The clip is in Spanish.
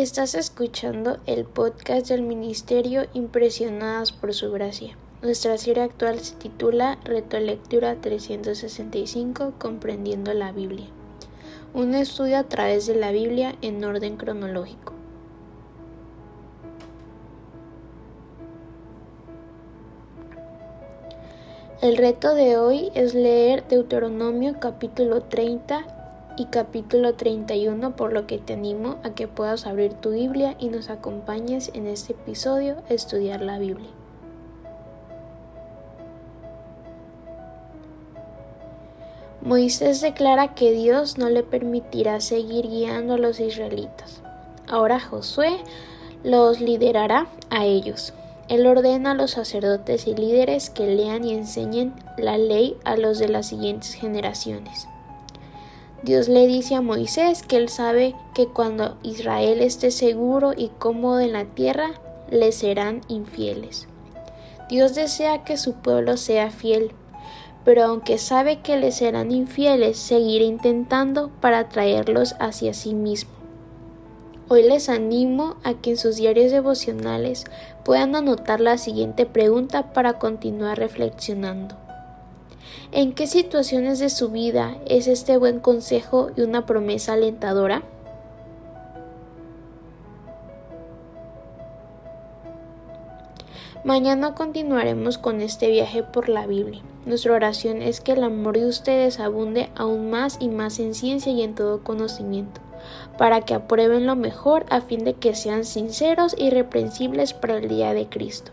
Estás escuchando el podcast del Ministerio Impresionadas por Su Gracia. Nuestra serie actual se titula Reto Lectura 365 Comprendiendo la Biblia. Un estudio a través de la Biblia en orden cronológico. El reto de hoy es leer Deuteronomio capítulo 30 y capítulo 31, por lo que te animo a que puedas abrir tu Biblia y nos acompañes en este episodio a estudiar la Biblia. Moisés declara que Dios no le permitirá seguir guiando a los israelitas. Ahora Josué los liderará a ellos. Él ordena a los sacerdotes y líderes que lean y enseñen la ley a los de las siguientes generaciones. Dios le dice a Moisés que él sabe que cuando Israel esté seguro y cómodo en la tierra, le serán infieles. Dios desea que su pueblo sea fiel, pero aunque sabe que le serán infieles, seguirá intentando para traerlos hacia sí mismo. Hoy les animo a que en sus diarios devocionales puedan anotar la siguiente pregunta para continuar reflexionando. ¿En qué situaciones de su vida es este buen consejo y una promesa alentadora? Mañana continuaremos con este viaje por la Biblia. Nuestra oración es que el amor de ustedes abunde aún más y más en ciencia y en todo conocimiento, para que aprueben lo mejor a fin de que sean sinceros y irreprensibles para el día de Cristo